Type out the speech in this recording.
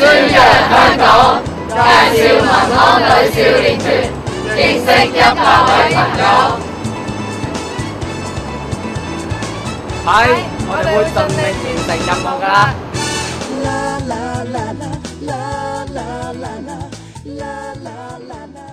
宣扬香港，介绍民安女少年团，认识一百位朋友。系，我哋会尽力完成任务噶。啦啦啦啦啦啦啦啦啦啦啦啦。